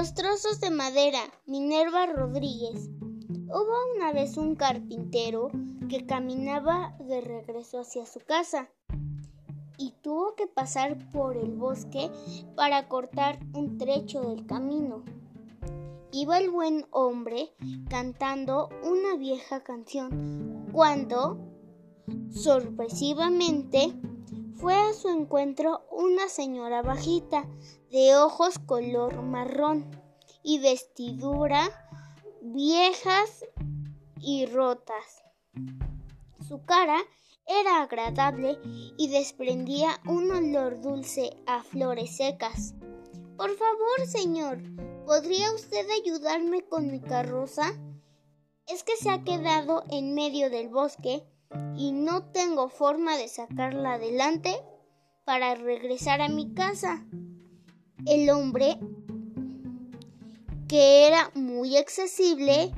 Los trozos de madera, Minerva Rodríguez. Hubo una vez un carpintero que caminaba de regreso hacia su casa y tuvo que pasar por el bosque para cortar un trecho del camino. Iba el buen hombre cantando una vieja canción cuando, sorpresivamente, fue a su encuentro una señora bajita, de ojos color marrón y vestidura viejas y rotas. Su cara era agradable y desprendía un olor dulce a flores secas. Por favor, señor, ¿podría usted ayudarme con mi carroza? Es que se ha quedado en medio del bosque y no tengo forma de sacarla adelante para regresar a mi casa. El hombre, que era muy accesible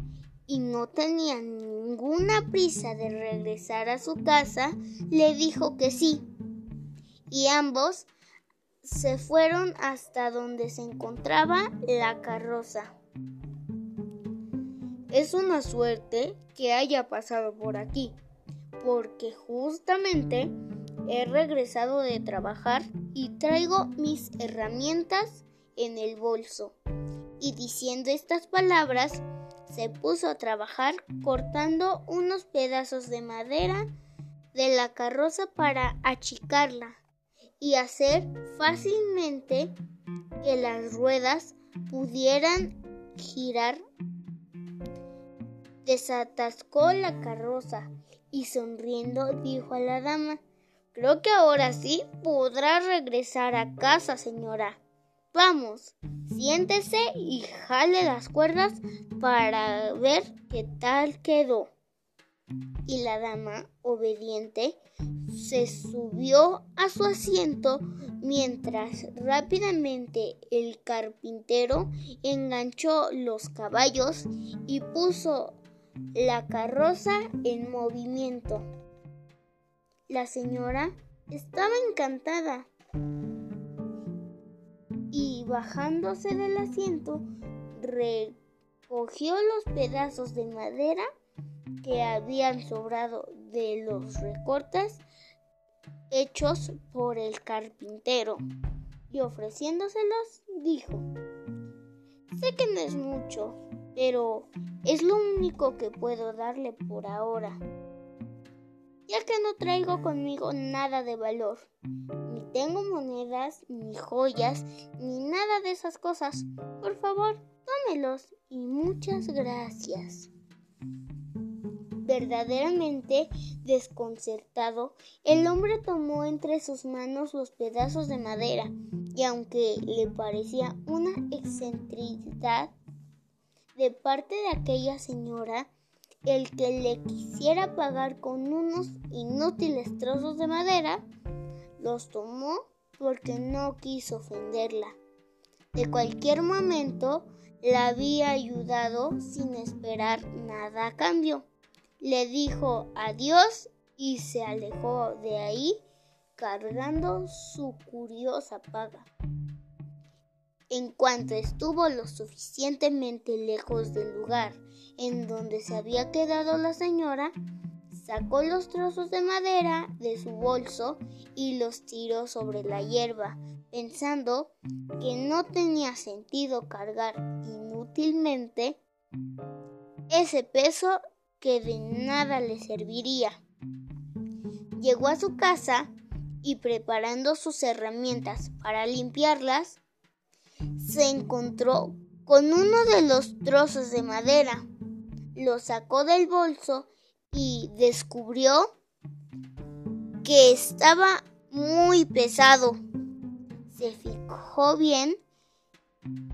y no tenía ninguna prisa de regresar a su casa, le dijo que sí. Y ambos se fueron hasta donde se encontraba la carroza. Es una suerte que haya pasado por aquí, porque justamente he regresado de trabajar y traigo mis herramientas en el bolso. Y diciendo estas palabras, se puso a trabajar cortando unos pedazos de madera de la carroza para achicarla y hacer fácilmente que las ruedas pudieran girar. Desatascó la carroza y sonriendo dijo a la dama Creo que ahora sí podrá regresar a casa, señora. Vamos, siéntese y jale las cuerdas para ver qué tal quedó. Y la dama, obediente, se subió a su asiento mientras rápidamente el carpintero enganchó los caballos y puso la carroza en movimiento. La señora estaba encantada bajándose del asiento recogió los pedazos de madera que habían sobrado de los recortes hechos por el carpintero y ofreciéndoselos dijo, sé que no es mucho, pero es lo único que puedo darle por ahora ya que no traigo conmigo nada de valor. Tengo monedas, ni joyas, ni nada de esas cosas. Por favor, tómelos y muchas gracias. Verdaderamente desconcertado, el hombre tomó entre sus manos los pedazos de madera y aunque le parecía una excentricidad de parte de aquella señora, el que le quisiera pagar con unos inútiles trozos de madera, los tomó porque no quiso ofenderla. De cualquier momento la había ayudado sin esperar nada a cambio. Le dijo adiós y se alejó de ahí cargando su curiosa paga. En cuanto estuvo lo suficientemente lejos del lugar en donde se había quedado la señora, sacó los trozos de madera de su bolso y los tiró sobre la hierba, pensando que no tenía sentido cargar inútilmente ese peso que de nada le serviría. Llegó a su casa y preparando sus herramientas para limpiarlas, se encontró con uno de los trozos de madera. Lo sacó del bolso y descubrió que estaba muy pesado. Se fijó bien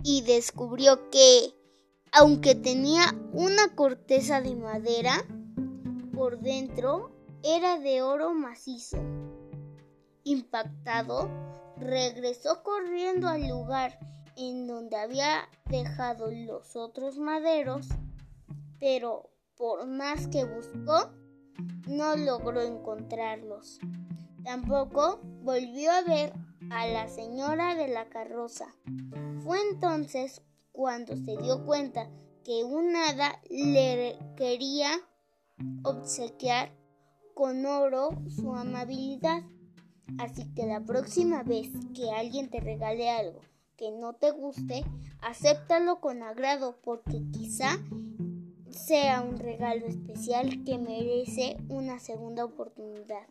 y descubrió que, aunque tenía una corteza de madera, por dentro era de oro macizo. Impactado, regresó corriendo al lugar en donde había dejado los otros maderos, pero por más que buscó, no logró encontrarlos. Tampoco volvió a ver a la señora de la carroza. Fue entonces cuando se dio cuenta que un hada le quería obsequiar con oro su amabilidad. Así que la próxima vez que alguien te regale algo que no te guste, acéptalo con agrado porque quizá sea un regalo especial que merece una segunda oportunidad.